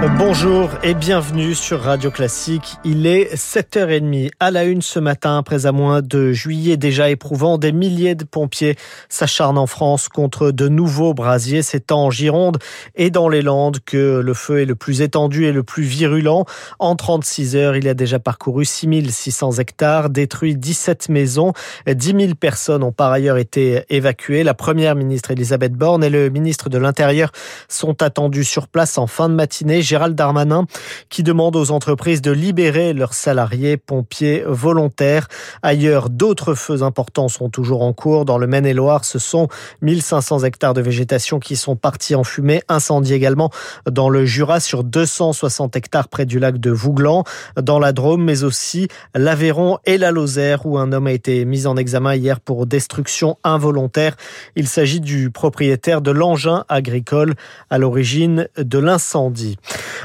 Bonjour et bienvenue sur Radio Classique. Il est 7h30 à la une ce matin, après un mois de juillet déjà éprouvant. Des milliers de pompiers s'acharnent en France contre de nouveaux brasiers. C'est en Gironde et dans les Landes que le feu est le plus étendu et le plus virulent. En 36 heures, il a déjà parcouru 6600 hectares, détruit 17 maisons. 10 000 personnes ont par ailleurs été évacuées. La première ministre Elisabeth Borne et le ministre de l'Intérieur sont attendus sur place en fin de matinée. Gérald Darmanin qui demande aux entreprises de libérer leurs salariés pompiers volontaires. Ailleurs, d'autres feux importants sont toujours en cours. Dans le Maine-et-Loire, ce sont 1500 hectares de végétation qui sont partis en fumée. Incendie également dans le Jura sur 260 hectares près du lac de Vouglan, dans la Drôme, mais aussi l'Aveyron et la Lozère où un homme a été mis en examen hier pour destruction involontaire. Il s'agit du propriétaire de l'engin agricole à l'origine de l'incendie.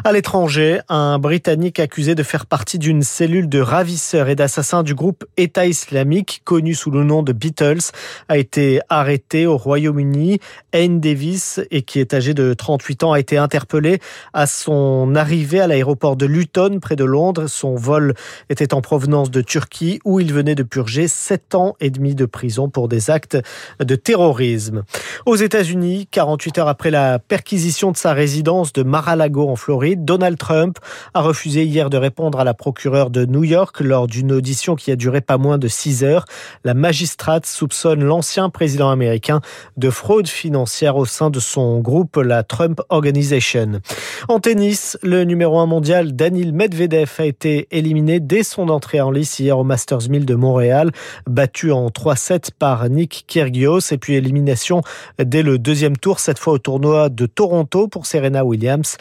À l'étranger, un Britannique accusé de faire partie d'une cellule de ravisseurs et d'assassins du groupe État islamique, connu sous le nom de Beatles, a été arrêté au Royaume-Uni. Anne Davis, et qui est âgé de 38 ans, a été interpellé à son arrivée à l'aéroport de Luton, près de Londres. Son vol était en provenance de Turquie, où il venait de purger 7 ans et demi de prison pour des actes de terrorisme. Aux États-Unis, 48 heures après la perquisition de sa résidence de Mar-a-Lago en Floride, Donald Trump a refusé hier de répondre à la procureure de New York lors d'une audition qui a duré pas moins de six heures. La magistrate soupçonne l'ancien président américain de fraude financière au sein de son groupe, la Trump Organization. En tennis, le numéro un mondial Daniil Medvedev a été éliminé dès son entrée en lice hier au Masters 1000 de Montréal, battu en 3-7 par Nick Kyrgios et puis élimination dès le deuxième tour, cette fois au tournoi de Toronto pour Serena Williams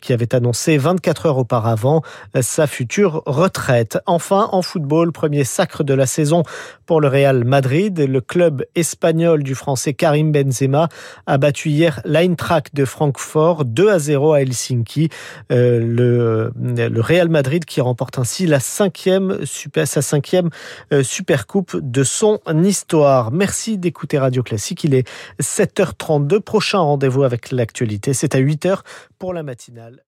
qui avait annoncé 24 heures auparavant sa future retraite. Enfin, en football, premier sacre de la saison pour le Real Madrid. Le club espagnol du français Karim Benzema a battu hier l'Eintracht de Francfort 2 à 0 à Helsinki. Euh, le, le, Real Madrid qui remporte ainsi sa cinquième euh, super coupe de son histoire. Merci d'écouter Radio Classique. Il est 7h32. Prochain rendez-vous avec l'actualité. C'est à 8h pour la matinale.